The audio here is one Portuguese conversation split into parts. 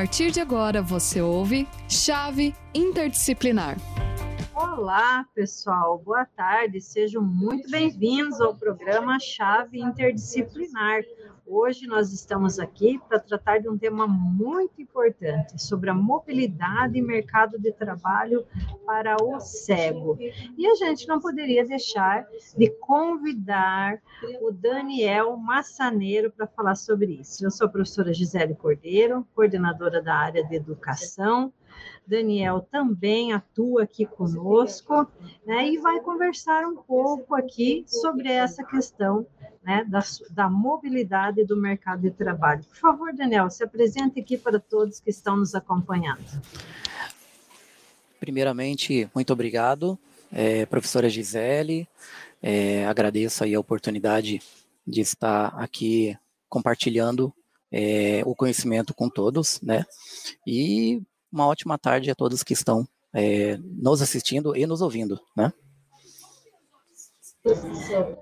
partir de agora você ouve Chave Interdisciplinar. Olá, pessoal. Boa tarde. Sejam muito bem-vindos ao programa Chave Interdisciplinar. Hoje nós estamos aqui para tratar de um tema muito importante sobre a mobilidade e mercado de trabalho para o cego. E a gente não poderia deixar de convidar o Daniel Massaneiro para falar sobre isso. Eu sou a professora Gisele Cordeiro, coordenadora da área de educação Daniel também atua aqui conosco, né, e vai conversar um pouco aqui sobre essa questão né, da, da mobilidade do mercado de trabalho. Por favor, Daniel, se apresente aqui para todos que estão nos acompanhando. Primeiramente, muito obrigado, é, professora Gisele. É, agradeço aí a oportunidade de estar aqui compartilhando é, o conhecimento com todos, né? E uma ótima tarde a todos que estão é, nos assistindo e nos ouvindo, né?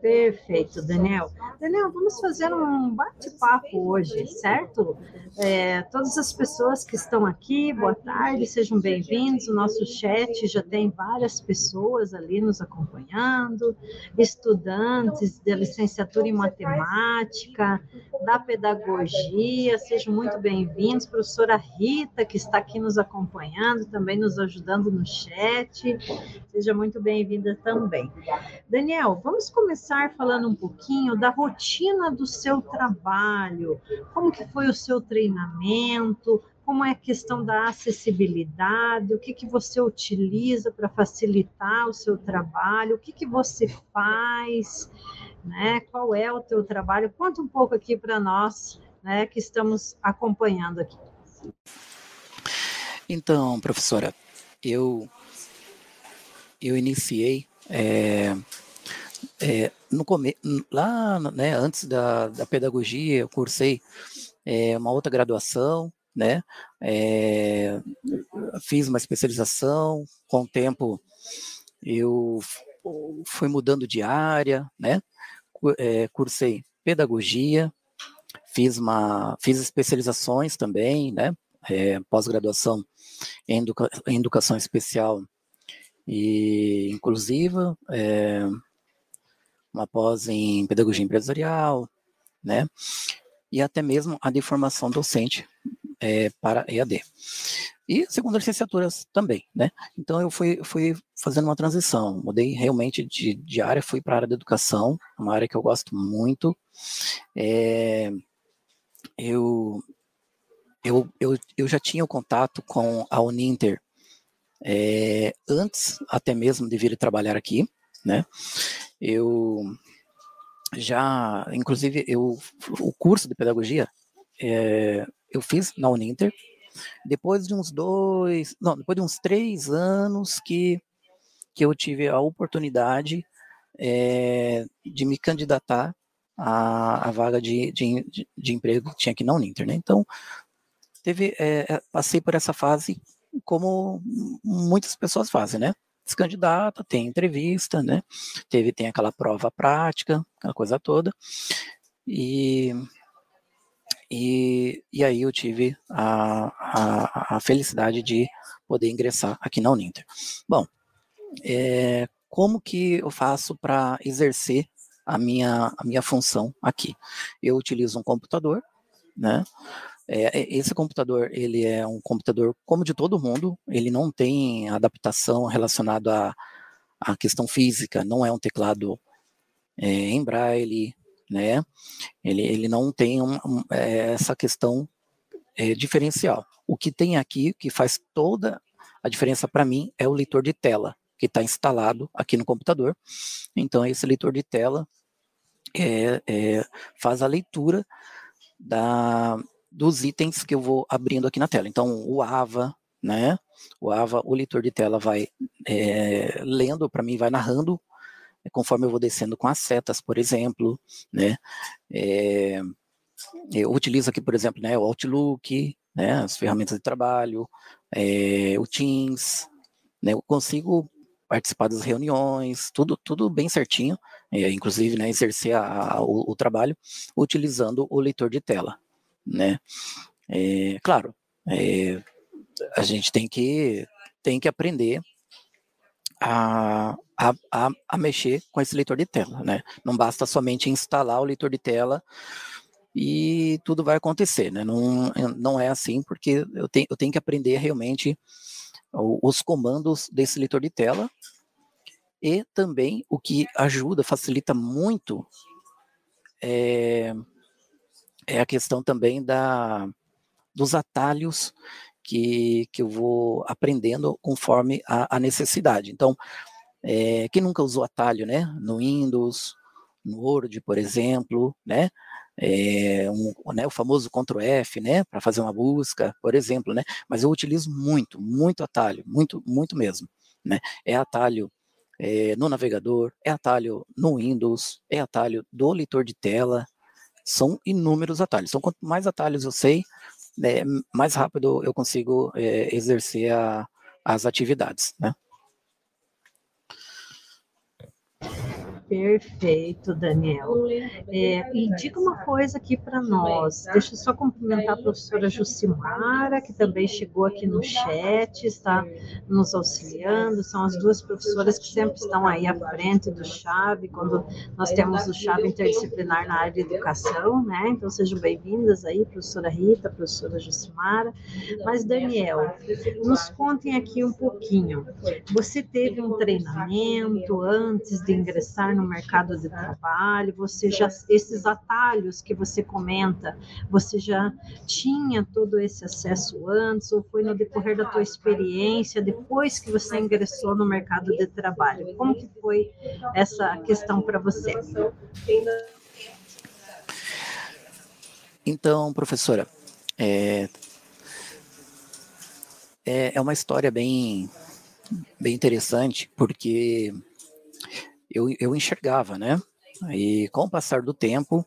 Perfeito, Daniel. Daniel, vamos fazer um bate-papo hoje, certo? É, todas as pessoas que estão aqui, boa tarde, sejam bem-vindos. O nosso chat já tem várias pessoas ali nos acompanhando, estudantes da licenciatura em matemática, da pedagogia, sejam muito bem-vindos. Professora Rita, que está aqui nos acompanhando, também nos ajudando no chat, seja muito bem-vinda também. Daniel, Daniel, vamos começar falando um pouquinho da rotina do seu trabalho. Como que foi o seu treinamento? Como é a questão da acessibilidade? O que, que você utiliza para facilitar o seu trabalho? O que, que você faz? Né? Qual é o teu trabalho? Conta um pouco aqui para nós, né, que estamos acompanhando aqui. Então, professora, eu eu iniciei é, é, no come... lá, né, antes da, da pedagogia, eu cursei é, uma outra graduação, né, é, fiz uma especialização, com o tempo eu fui mudando de área, né, é, cursei pedagogia, fiz uma, fiz especializações também, né, é, pós-graduação em, educa, em, educação especial e inclusiva, é, uma pós em pedagogia empresarial, né? E até mesmo a de formação docente é, para EAD. E segunda licenciaturas também, né? Então eu fui, fui fazendo uma transição, mudei realmente de, de área, fui para a área da educação, uma área que eu gosto muito. É, eu, eu, eu, eu já tinha o contato com a Uninter é, antes até mesmo de vir trabalhar aqui, né? Eu já, inclusive, eu o curso de pedagogia é, eu fiz na Uninter. Depois de uns dois, não, depois de uns três anos que que eu tive a oportunidade é, de me candidatar à, à vaga de, de, de, emprego que tinha aqui na Uninter, né? Então, teve, é, passei por essa fase como muitas pessoas fazem, né? Se candidata, tem entrevista, né? Teve, tem aquela prova prática, aquela coisa toda. E, e, e aí eu tive a, a, a felicidade de poder ingressar aqui na Uninter. Bom, é, como que eu faço para exercer a minha, a minha função aqui? Eu utilizo um computador, né? É, é, esse computador, ele é um computador como de todo mundo, ele não tem adaptação relacionada à, à questão física, não é um teclado é, em braille, né? Ele, ele não tem um, um, é, essa questão é, diferencial. O que tem aqui, que faz toda a diferença para mim, é o leitor de tela, que está instalado aqui no computador. Então, esse leitor de tela é, faz a leitura da, dos itens que eu vou abrindo aqui na tela. Então, o AVA, né? O AVA, o leitor de tela vai é, lendo para mim, vai narrando é, conforme eu vou descendo com as setas, por exemplo, né? É, eu utilizo aqui, por exemplo, né, o Outlook, né, as ferramentas de trabalho, é, o Teams, né, eu consigo participar das reuniões, tudo, tudo bem certinho, é, inclusive né, exercer a, a, o, o, trabalho utilizando o leitor de tela, né? É, claro, é, a gente tem que, tem que aprender a, a, a, a, mexer com esse leitor de tela, né? Não basta somente instalar o leitor de tela e tudo vai acontecer, né? Não, não é assim, porque eu tenho, eu tenho que aprender realmente os comandos desse leitor de tela e também o que ajuda, facilita muito é, é a questão também da, dos atalhos que, que eu vou aprendendo conforme a, a necessidade. Então, é, quem nunca usou atalho, né? No Windows, no Word, por exemplo, né? É, um, né, o famoso Ctrl F, né, para fazer uma busca, por exemplo, né, mas eu utilizo muito, muito atalho, muito, muito mesmo, né, é atalho é, no navegador, é atalho no Windows, é atalho do leitor de tela, são inúmeros atalhos, então quanto mais atalhos eu sei, né, mais rápido eu consigo é, exercer a, as atividades, né. Perfeito, Daniel. É, e diga uma coisa aqui para nós. Deixa eu só cumprimentar a professora Jucimara, que também chegou aqui no chat, está nos auxiliando. São as duas professoras que sempre estão aí à frente do Chave, quando nós temos o Chave interdisciplinar na área de educação, né? Então sejam bem-vindas aí, professora Rita, professora Jucimara. Mas, Daniel, nos contem aqui um pouquinho. Você teve um treinamento antes de ingressar no mercado de trabalho, você já esses atalhos que você comenta, você já tinha todo esse acesso antes ou foi no decorrer da tua experiência depois que você ingressou no mercado de trabalho? Como que foi essa questão para você? Então, professora, é, é, é uma história bem, bem interessante, porque eu, eu enxergava, né? E com o passar do tempo,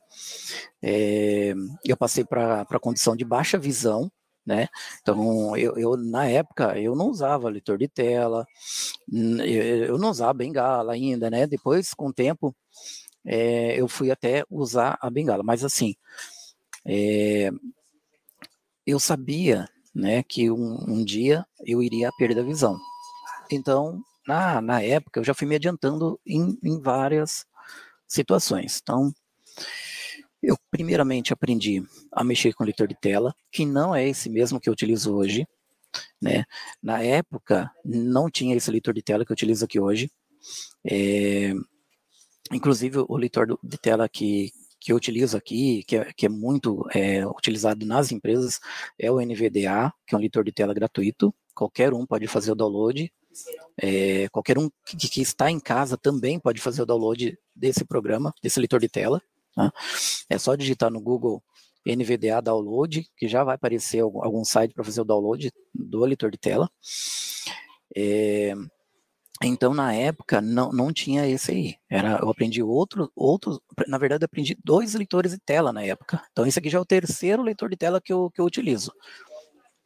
é, eu passei para a condição de baixa visão, né? Então, eu, eu, na época, eu não usava leitor de tela, eu, não usava bengala ainda, né? Depois, com o tempo, é, eu fui até usar a bengala, mas assim, é, eu sabia, né, que um, um dia eu iria perder a visão. Então, na, na época, eu já fui me adiantando em, em várias situações. Então, eu primeiramente aprendi a mexer com leitor de tela, que não é esse mesmo que eu utilizo hoje. Né? Na época, não tinha esse leitor de tela que eu utilizo aqui hoje. É, inclusive, o leitor de tela que, que eu utilizo aqui, que é, que é muito é, utilizado nas empresas, é o NVDA, que é um leitor de tela gratuito. Qualquer um pode fazer o download é, qualquer um que, que, está em casa também pode fazer o download desse programa, desse leitor de tela. Tá? É só digitar no Google NVDA Download, que já vai aparecer algum, algum site para fazer o download do leitor de tela. É, então, na época, não, não tinha esse aí. Era, eu aprendi outro, outro, na verdade, aprendi dois leitores de tela na época. Então, esse aqui já é o terceiro leitor de tela que eu, que eu utilizo.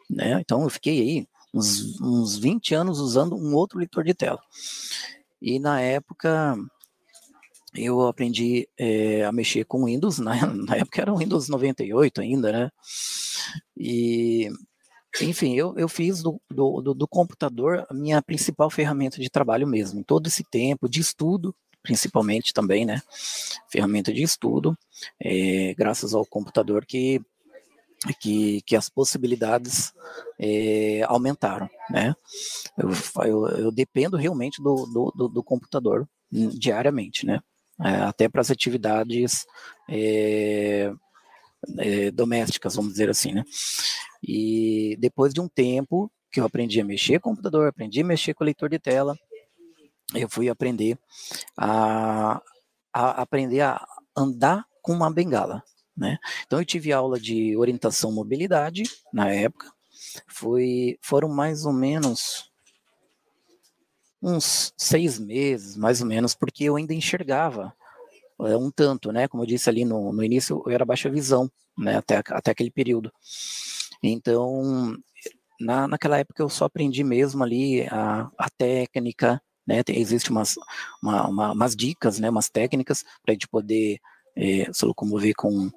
Né? Então, eu fiquei aí uns, uns 20 anos usando um outro leitor de tela. E na época eu aprendi é, a mexer com Windows, na, na época era o Windows 98 ainda, né? E, enfim, eu, eu fiz do, do, do, do computador a minha principal ferramenta de trabalho mesmo, em todo esse tempo de estudo, principalmente também, né? Ferramenta de estudo, é, graças ao computador que que, que as possibilidades é, aumentaram, né? Eu, eu, eu, dependo realmente do, do, do, do computador diariamente, né? É, até para as atividades é, domésticas, vamos dizer assim, né? E depois de um tempo que eu aprendi a mexer com o computador, aprendi a mexer com o leitor de tela, eu fui aprender a, a aprender a andar com uma bengala, né? Então eu tive aula de orientação mobilidade na época, foi, foram mais ou menos uns seis meses, mais ou menos, porque eu ainda enxergava é, um tanto, né? Como eu disse ali no, no início, eu era baixa visão, né? Até, até aquele período. Então, na, naquela época eu só aprendi mesmo ali a, a técnica, né? Tem, existe umas, uma, uma, umas dicas, né? Umas técnicas para a gente poder é, se locomover com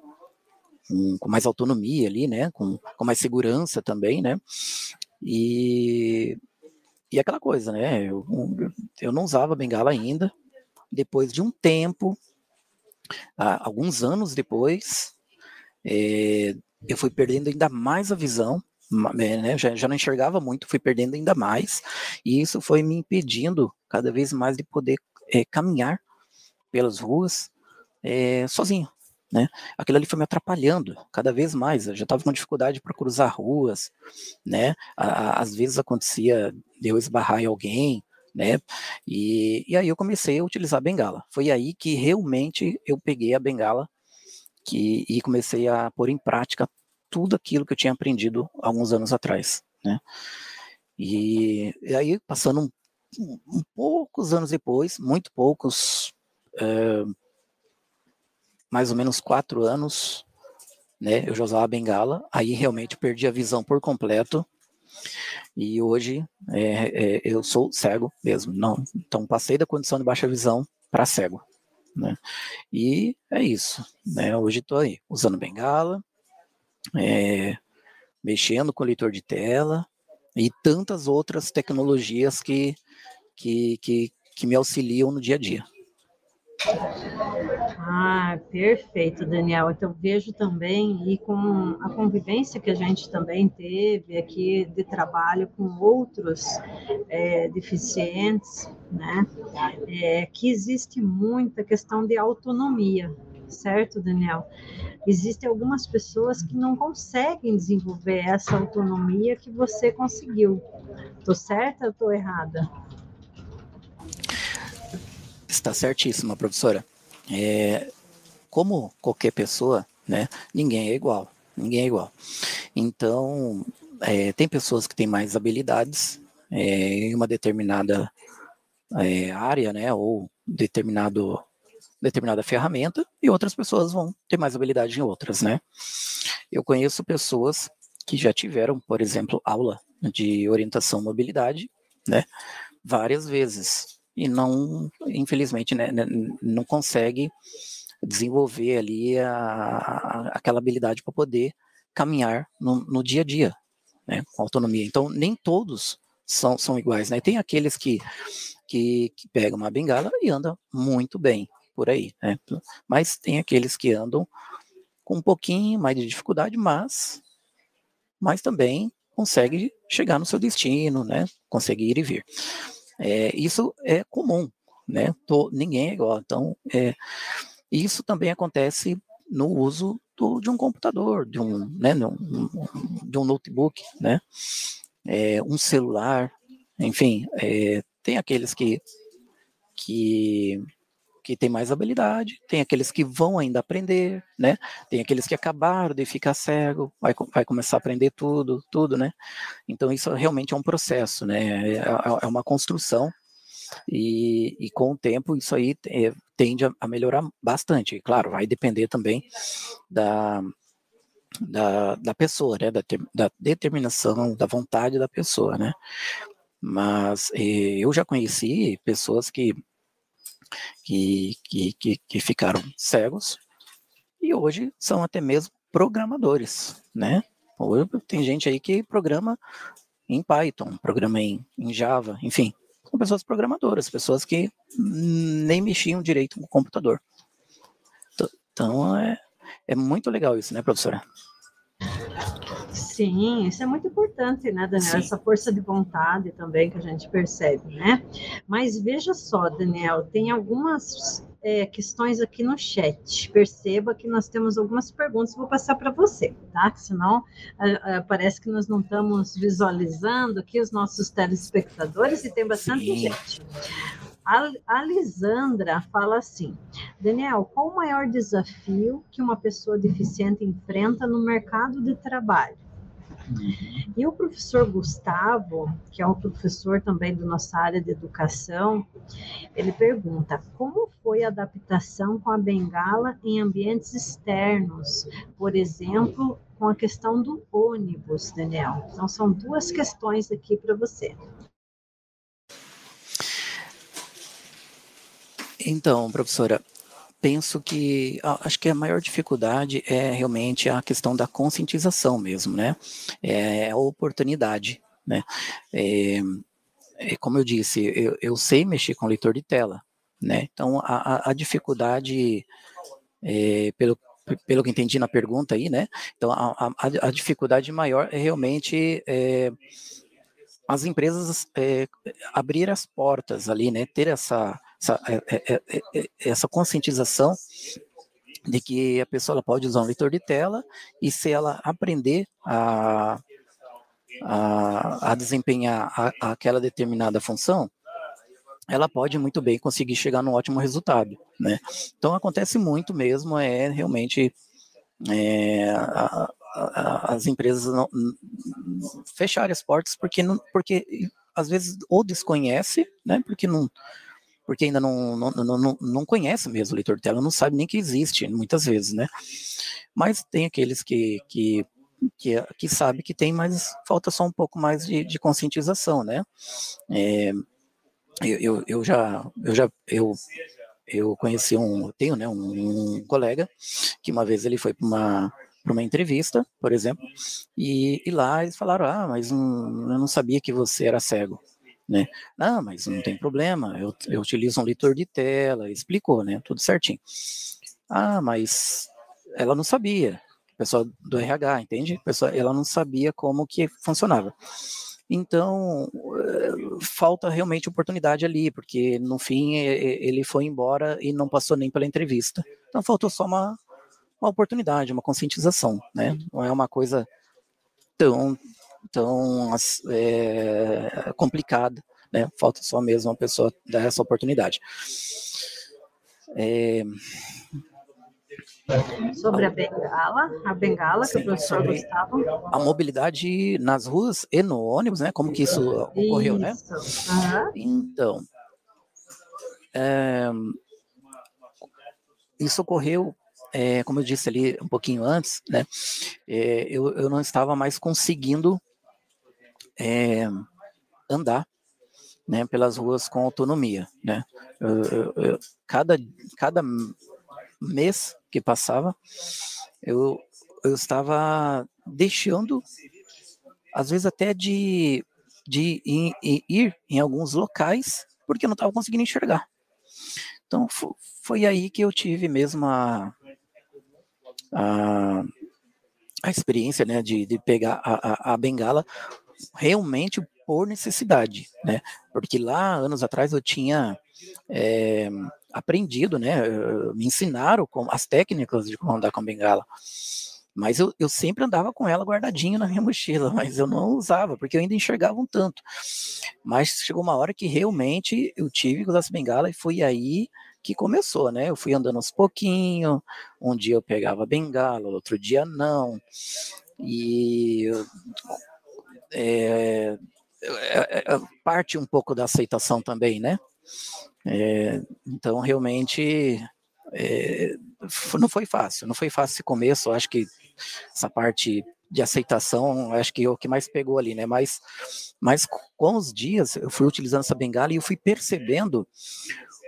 com, com, mais autonomia ali, né? Com, com mais segurança também, né? E, e aquela coisa, né? Eu, eu não usava bengala ainda. Depois de um tempo, alguns anos depois, é, eu fui perdendo ainda mais a visão, né? já, já não enxergava muito, fui perdendo ainda mais, e isso foi me impedindo cada vez mais de poder é, caminhar pelas ruas é, sozinho. Né? Aquilo ali foi me atrapalhando cada vez mais. Eu já estava com dificuldade para cruzar ruas, né? às vezes acontecia de eu esbarrar em alguém, né? E, e aí eu comecei a utilizar a bengala. Foi aí que realmente eu peguei a bengala que, e comecei a pôr em prática tudo aquilo que eu tinha aprendido alguns anos atrás, né? E, e aí, passando um, um, poucos anos depois, muito poucos, é, mais ou menos quatro anos, né? Eu já usava bengala, aí realmente perdi a visão por completo. E hoje é, é, eu sou cego mesmo, não. Então passei da condição de baixa visão para cego, né? E é isso, né? Hoje estou aí usando bengala, é, mexendo com leitor de tela e tantas outras tecnologias que, que, que, que me auxiliam no dia a dia. Ah, perfeito, Daniel. Então vejo também e com a convivência que a gente também teve aqui de trabalho com outros é, deficientes, né? É, que existe muita questão de autonomia, certo, Daniel? Existem algumas pessoas que não conseguem desenvolver essa autonomia que você conseguiu. Tô certa ou tô errada? Está certíssima, professora. É, como qualquer pessoa, né, ninguém é igual. Ninguém é igual. Então, é, tem pessoas que têm mais habilidades é, em uma determinada é, área, né, ou determinado, determinada ferramenta, e outras pessoas vão ter mais habilidade em outras, né. Eu conheço pessoas que já tiveram, por exemplo, aula de orientação mobilidade, né, várias vezes, e não, infelizmente, né, né, não consegue desenvolver ali a, a aquela habilidade para poder caminhar no, no, dia a dia, né, com autonomia. Então, nem todos são, são iguais, né? Tem aqueles que, que, que pegam uma bengala e andam muito bem por aí, né? Mas tem aqueles que andam com um pouquinho mais de dificuldade, mas, mas também consegue chegar no seu destino, né? Consegue ir e vir. É, isso é comum, né? Tô, ninguém é igual. Então, é, isso também acontece no uso do, de um computador, de um, né, de um, de um notebook, né? É, um celular, enfim, é, tem aqueles que, que que tem mais habilidade, tem aqueles que vão ainda aprender, né? Tem aqueles que acabaram de ficar cego, vai, vai começar a aprender tudo, tudo, né? Então isso realmente é um processo, né? É, é, é uma construção e, e, com o tempo isso aí é, tende a, a, melhorar bastante. E, claro, vai depender também da, da, da pessoa, né? Da, da determinação, da vontade da pessoa, né? Mas eh, eu já conheci pessoas que que, que, que, que ficaram cegos e hoje são até mesmo programadores, né? Hoje tem gente aí que programa em Python, programa em, em Java, enfim, são pessoas programadoras, pessoas que nem mexiam direito no computador. Então é, é muito legal isso, né, professora? Sim, isso é muito importante, né, Daniel? Sim. Essa força de vontade também que a gente percebe, né? Mas veja só, Daniel, tem algumas é, questões aqui no chat. Perceba que nós temos algumas perguntas, vou passar para você, tá? Senão parece que nós não estamos visualizando aqui os nossos telespectadores e tem bastante Sim. gente. A Lisandra fala assim: Daniel, qual o maior desafio que uma pessoa deficiente enfrenta no mercado de trabalho? E o professor Gustavo, que é um professor também da nossa área de educação, ele pergunta: como foi a adaptação com a bengala em ambientes externos? Por exemplo, com a questão do ônibus, Daniel. Então, são duas questões aqui para você. Então, professora, penso que acho que a maior dificuldade é realmente a questão da conscientização mesmo, né? É a oportunidade, né? É, é, como eu disse, eu, eu, sei mexer com leitor de tela, né? Então a, a dificuldade, é, pelo pelo que entendi na pergunta aí, né? Então a, a, a dificuldade maior é realmente é, as empresas é, abrir as portas ali, né? Ter essa essa, é, é, é, essa conscientização de que a pessoa pode usar um leitor de tela e se ela aprender a, a, a desempenhar a, aquela determinada função, ela pode muito bem conseguir chegar num ótimo resultado, né? Então acontece muito mesmo, é realmente é, a, a, as empresas não, fecharem as portas porque não, porque às vezes ou desconhece, né? Porque não porque ainda não, não, não, não conhece mesmo o leitor de tela, não sabe nem que existe, muitas vezes, né? Mas tem aqueles que, que, que, que sabe que tem, mas falta só um pouco mais de, de conscientização, né? É, eu, eu, eu, já, eu já, eu, eu conheci um, tenho, né, um, um colega que uma vez ele foi para uma para uma entrevista, por exemplo, e, e, lá eles falaram, ah, mas um, eu não sabia que você era cego né? Ah, mas não tem problema, eu, eu utilizo um leitor de tela, explicou, né? Tudo certinho. Ah, mas ela não sabia, pessoa do RH, entende? Pessoa, ela não sabia como que funcionava. Então, eh, falta realmente oportunidade ali, porque no fim ele foi embora e não passou nem pela entrevista. Então, faltou só uma, uma oportunidade, uma conscientização, né? Não é uma coisa tão tão é, complicada, né? Falta só mesmo uma pessoa dar essa oportunidade. É... Sobre a bengala, a bengala Sim, que o professor Gustavo. A mobilidade nas ruas e no ônibus, né? Como que isso ocorreu, né? isso. né? Uhum. Então, é, isso ocorreu é, como eu disse ali um pouquinho antes, né, é, eu, eu não estava mais conseguindo é, andar né, pelas ruas com autonomia. Né? Eu, eu, eu, cada, cada mês que passava, eu, eu estava deixando, às vezes até de, de ir, ir em alguns locais, porque eu não estava conseguindo enxergar. Então foi aí que eu tive mesmo a, a, a experiência né, de, de pegar a, a, a bengala realmente por necessidade, né? Porque lá, anos atrás, eu tinha é, aprendido, né? Me ensinaram como, as técnicas de como andar com a bengala. Mas eu, eu sempre andava com ela guardadinha na minha mochila, mas eu não usava, porque eu ainda enxergava um tanto. Mas chegou uma hora que realmente eu tive que usar essa bengala e foi aí que começou, né? Eu fui andando aos pouquinho, um dia eu pegava a bengala, outro dia não. E é, é, é, parte um pouco da aceitação também, né? É, então, realmente, é, não foi fácil, não foi fácil esse começo, acho que essa parte de aceitação, acho que é o que mais pegou ali, né? Mas, mas com os dias, eu fui utilizando essa bengala e eu fui percebendo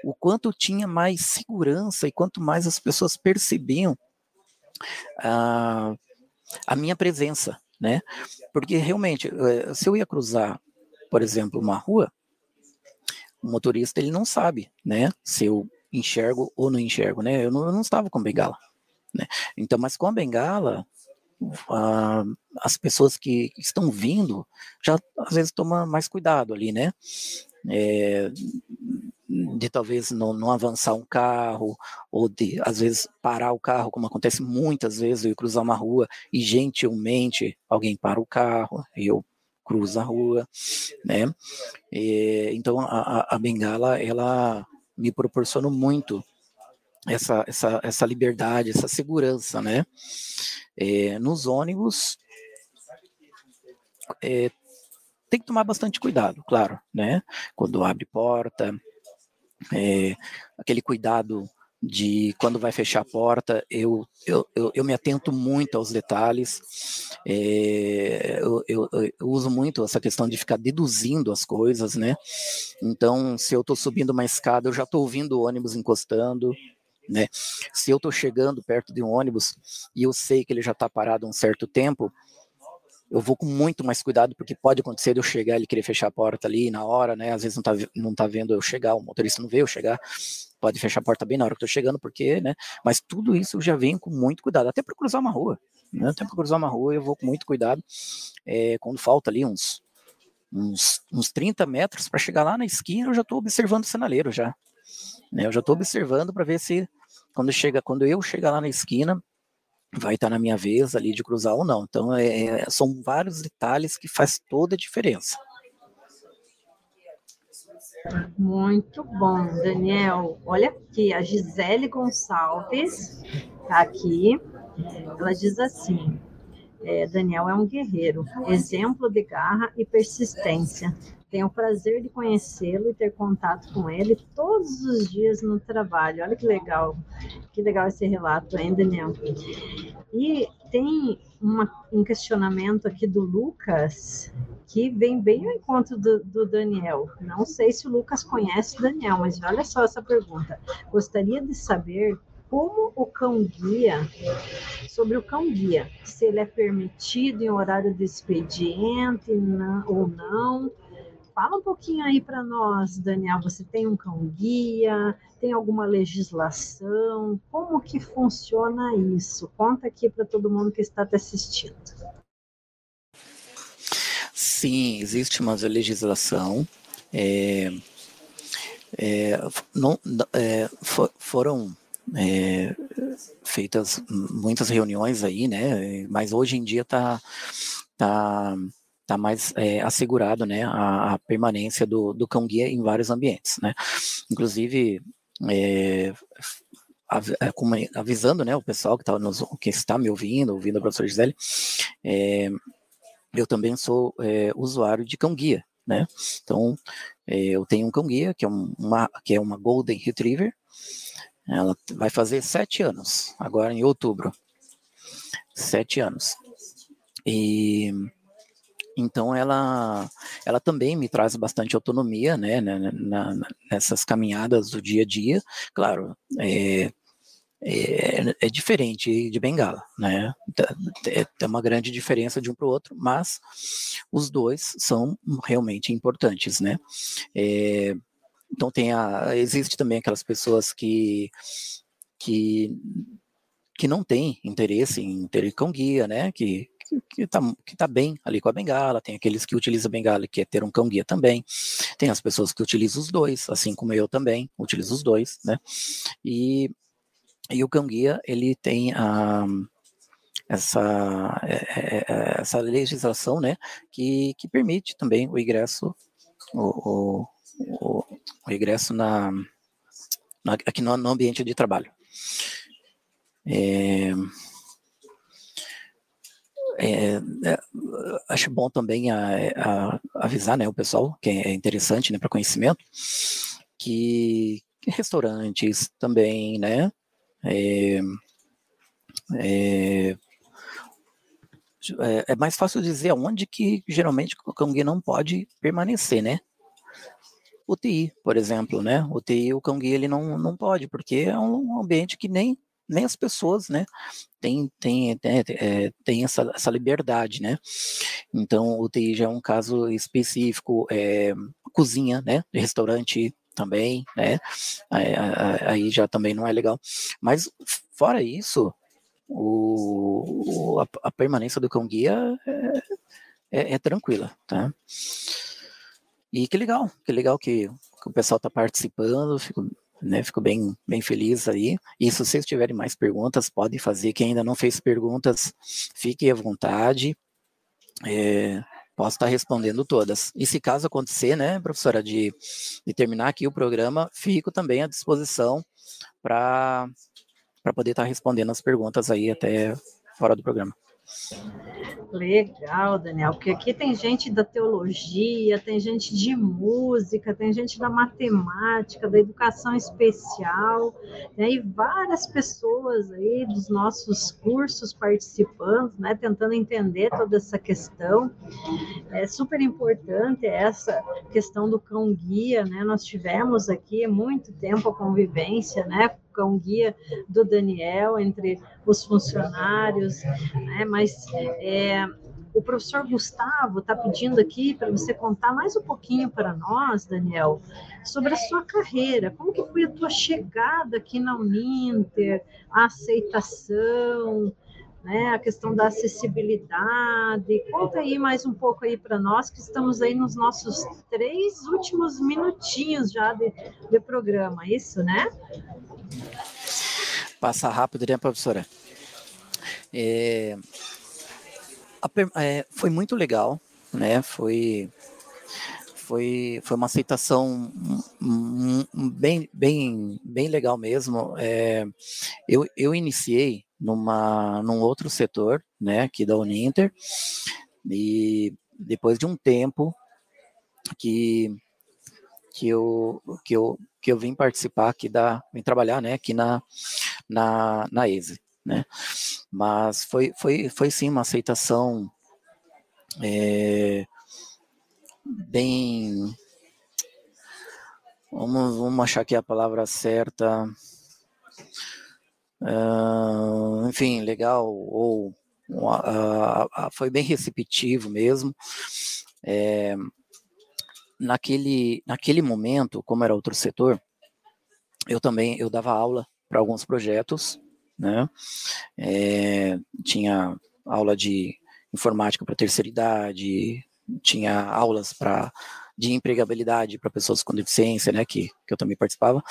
o quanto tinha mais segurança e quanto mais as pessoas percebiam a, a minha presença, né? Porque realmente, eh, se eu ia cruzar, por exemplo, uma rua, o motorista ele não sabe, né? Se eu enxergo ou não enxergo, né? Eu não, eu não estava com bengala, né? Então, mas com a bengala, as pessoas que estão vindo já às vezes tomam mais cuidado ali, né? É, de talvez não, não, avançar um carro, ou de, às vezes, parar o carro, como acontece muitas vezes, eu cruzar uma rua e gentilmente alguém para o carro, e eu cruzo a rua, né? E, então, a, a, bengala, ela me proporcionou muito essa, essa, essa liberdade, essa segurança, né? É, nos ônibus, é, tem que tomar bastante cuidado, claro, né? Quando abre porta, é, aquele cuidado de quando vai fechar a porta, eu, eu, eu, eu me atento muito aos detalhes, é, eu, eu, eu, uso muito essa questão de ficar deduzindo as coisas, né? Então, se eu estou subindo uma escada, eu já estou ouvindo o ônibus encostando, né? Se eu estou chegando perto de um ônibus e eu sei que ele já está parado um certo tempo, eu vou com muito mais cuidado, porque pode acontecer de eu chegar e querer fechar a porta ali na hora, né? Às vezes não tá, não tá vendo eu chegar, o motorista não vê eu chegar, pode fechar a porta bem na hora que eu tô chegando, porque, né? Mas tudo isso eu já venho com muito cuidado, até para cruzar uma rua, né? Até para cruzar uma rua eu vou com muito cuidado, é, quando falta ali uns, uns, uns 30 metros para chegar lá na esquina, eu já estou observando o sinaleiro já, né? Eu já estou observando para ver se quando chega, quando eu chegar lá na esquina, vai estar na minha vez ali de cruzar ou não. Então, é, é, são vários detalhes que faz toda a diferença. Muito bom, Daniel. Olha aqui, a Gisele Gonçalves está aqui. Ela diz assim: é, Daniel é um guerreiro, exemplo de garra e persistência. Tenho o prazer de conhecê-lo e ter contato com ele todos os dias no trabalho. Olha que legal, que legal esse relato, hein, Daniel? E tem uma, um questionamento aqui do Lucas que vem bem ao encontro do, do, Daniel. Não sei se o Lucas conhece o Daniel, mas olha só essa pergunta. Gostaria de saber como o cão guia, sobre o cão guia, se ele é permitido em horário de expediente ou não, Fala um pouquinho aí para nós, Daniel. Você tem um cão guia? Tem alguma legislação? Como que funciona isso? Conta aqui para todo mundo que está te assistindo. Sim, existe uma legislação. É, é, não, é, for, foram é, feitas muitas reuniões aí, né? Mas hoje em dia está tá, tá está mais é, assegurado né, a, a, permanência do, do cão-guia em vários ambientes. Né? Inclusive, é, avisando né, o pessoal que, tá nos, que está me ouvindo, ouvindo a professora Gisele, é, eu também sou é, usuário de cão-guia. Né? Então, é, eu tenho um cão-guia, que, é uma, que é uma Golden Retriever, ela vai fazer sete anos, agora em outubro. Sete anos. E então ela, ela também me traz bastante autonomia, né, na, nessas caminhadas do dia a dia. Claro, é, é, é diferente de Bengala, né? É, tem uma grande diferença de um para o outro, mas os dois são realmente importantes, né? É, então tem a, existe também aquelas pessoas que que que não têm interesse em ter cão guia, né? Que que está que tá bem ali com a bengala, tem aqueles que utilizam a bengala que é ter um cão-guia também, tem as pessoas que utilizam os dois, assim como eu também utilizo os dois, né? E, e o cão-guia, ele tem a essa, é, é, é, essa legislação, né, que, que permite também o ingresso, o, o, o ingresso na, na, aqui no, no ambiente de trabalho. É, é, é, acho bom também a, a, avisar né, o pessoal, que é interessante né, para conhecimento, que, restaurantes também, né? É, é, é, mais fácil dizer onde que geralmente o cão não pode permanecer, né? UTI, por exemplo, né? UTI, o cão ele não, não pode, porque é um ambiente que nem nem as pessoas, né, tem, tem, é, tem essa, essa liberdade, né, então o TI já é um caso específico, é, cozinha, né, restaurante também, né, aí já também não é legal, mas fora isso, o, a, a permanência do cão guia é, é, é, tranquila, tá? E que legal, que legal que, que o pessoal está participando, fico né? Fico bem, bem feliz aí. E se vocês tiverem mais perguntas, podem fazer. Quem ainda não fez perguntas, fique à vontade. É, posso estar respondendo todas. E se caso acontecer, né, professora, de, de terminar aqui o programa, fico também à disposição para poder estar respondendo as perguntas aí até fora do programa. Legal, Daniel, porque aqui tem gente da teologia, tem gente de música, tem gente da matemática, da educação especial, né, e várias pessoas aí dos nossos cursos participando, né, tentando entender toda essa questão. É super importante essa questão do cão guia, né? Nós tivemos aqui muito tempo a convivência, né, cão guia do Daniel entre os funcionários, né? Mas é, o professor Gustavo está pedindo aqui para você contar mais um pouquinho para nós, Daniel, sobre a sua carreira. Como que foi a tua chegada aqui na Uninter, a aceitação, né, a questão da acessibilidade. Conta aí mais um pouco aí para nós, que estamos aí nos nossos três últimos minutinhos já de, de programa, isso, né? Passa rápido, né, professora? É, a, é, foi muito legal, né? Foi foi, foi uma aceitação bem, bem, bem legal mesmo. É, eu, eu iniciei numa, num outro setor, né, aqui da Uninter, e depois de um tempo que, que, eu, que, eu, que eu vim participar aqui da, vim trabalhar, né, aqui na, na, na ESE, né, mas foi, foi, foi sim uma aceitação é, bem, vamos, vamos achar aqui a palavra certa, Uh, enfim, legal, ou uh, foi bem receptivo mesmo. É, naquele, naquele momento, como era outro setor, eu também eu dava aula para alguns projetos, né? É, tinha aula de informática para terceira idade, tinha aulas para de empregabilidade para pessoas com deficiência, né, que, que eu também participava,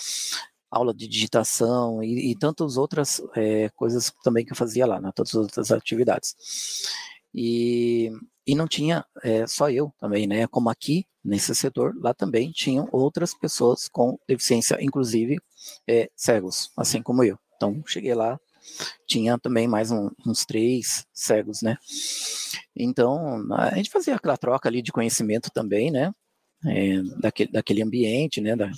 aula de digitação e, e tantas outras é, coisas também que eu fazia lá, né, todas as outras atividades. E, e não tinha é, só eu também, né, como aqui nesse setor, lá também tinham outras pessoas com deficiência, inclusive é, cegos, assim como eu. Então, cheguei lá, tinha também mais um, uns três cegos, né? Então, a gente fazia aquela troca ali de conhecimento também, né? É, daquele, daquele ambiente, né? Da,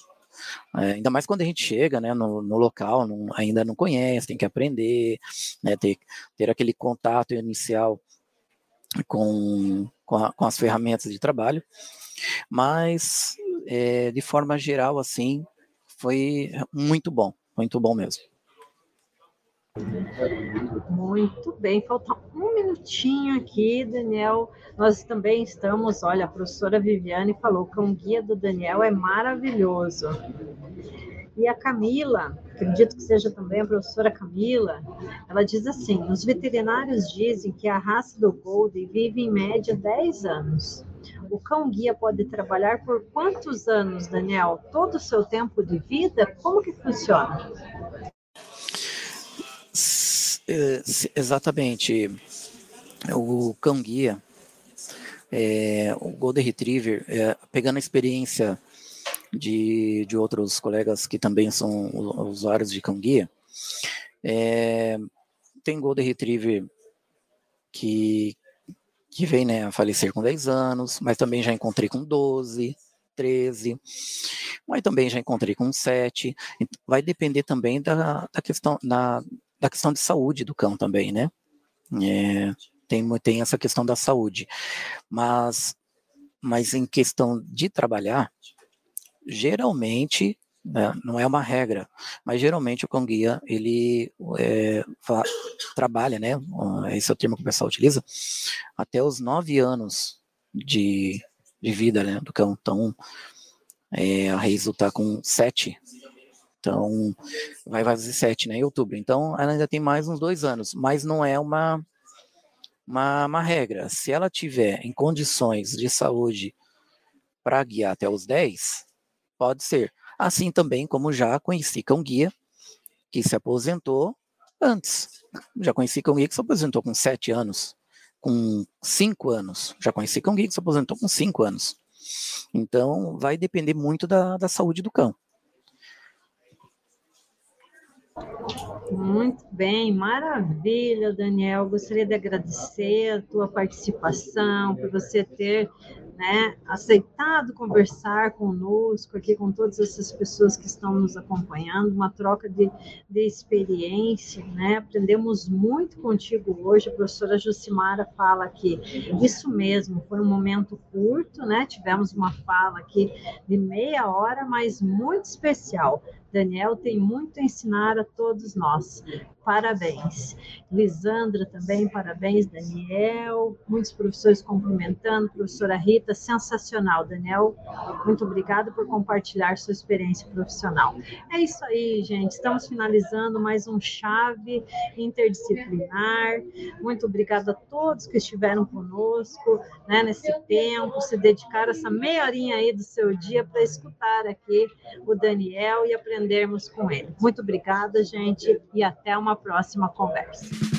é, ainda mais quando a gente chega né, no, no local, não, ainda não conhece, tem que aprender, né, ter, ter aquele contato inicial com, com, a, com as ferramentas de trabalho. Mas, é, de forma geral, assim, foi muito bom, muito bom mesmo. Muito bem, falta um minutinho aqui, Daniel. Nós também estamos, olha, a professora Viviane falou que o guia do Daniel é maravilhoso. E a Camila, acredito que seja também a professora Camila, ela diz assim: os veterinários dizem que a raça do Golden vive em média 10 anos. O cão guia pode trabalhar por quantos anos, Daniel? Todo o seu tempo de vida? Como que funciona? É, exatamente. O cão guia, é, o Golden Retriever, é, pegando a experiência de, de outros colegas que também são usuários de cão guia, é, tem Golden Retriever que, que vem né, a falecer com 10 anos, mas também já encontrei com 12, 13, mas também já encontrei com 7. Vai depender também da, da questão, na, da questão de saúde do cão também, né? É, tem, tem essa questão da saúde. Mas, mas em questão de trabalhar, geralmente, né, não é uma regra, mas geralmente o cão guia, ele é, trabalha, né? Esse é o termo que o pessoal utiliza, até os nove anos de, de vida né, do cão. Então, é, a Reis está com sete então, vai fazer sete, né, em outubro. Então, ela ainda tem mais uns dois anos, mas não é uma, uma, uma regra. Se ela tiver em condições de saúde para guiar até os 10, pode ser. Assim também como já conheci cão guia que se aposentou antes. Já conheci cão guia que se aposentou com sete anos, com cinco anos. Já conheci cão guia que se aposentou com cinco anos. Então, vai depender muito da, da saúde do cão. Muito bem, maravilha, Daniel. Gostaria de agradecer a tua participação, por você ter né, aceitado conversar conosco aqui, com todas essas pessoas que estão nos acompanhando, uma troca de, de experiência, né? Aprendemos muito contigo hoje, a professora Jucimara fala aqui, isso mesmo, foi um momento curto, né? Tivemos uma fala aqui de meia hora, mas muito especial Daniel tem muito a ensinar a todos nós. Parabéns. Lisandra também, parabéns, Daniel. Muitos professores cumprimentando, professora Rita, sensacional, Daniel. Muito obrigada por compartilhar sua experiência profissional. É isso aí, gente. Estamos finalizando mais um chave interdisciplinar. Muito obrigada a todos que estiveram conosco né, nesse tempo, se dedicaram essa meia horinha aí do seu dia para escutar aqui o Daniel e aprendermos com ele. Muito obrigada, gente, e até uma próxima conversa.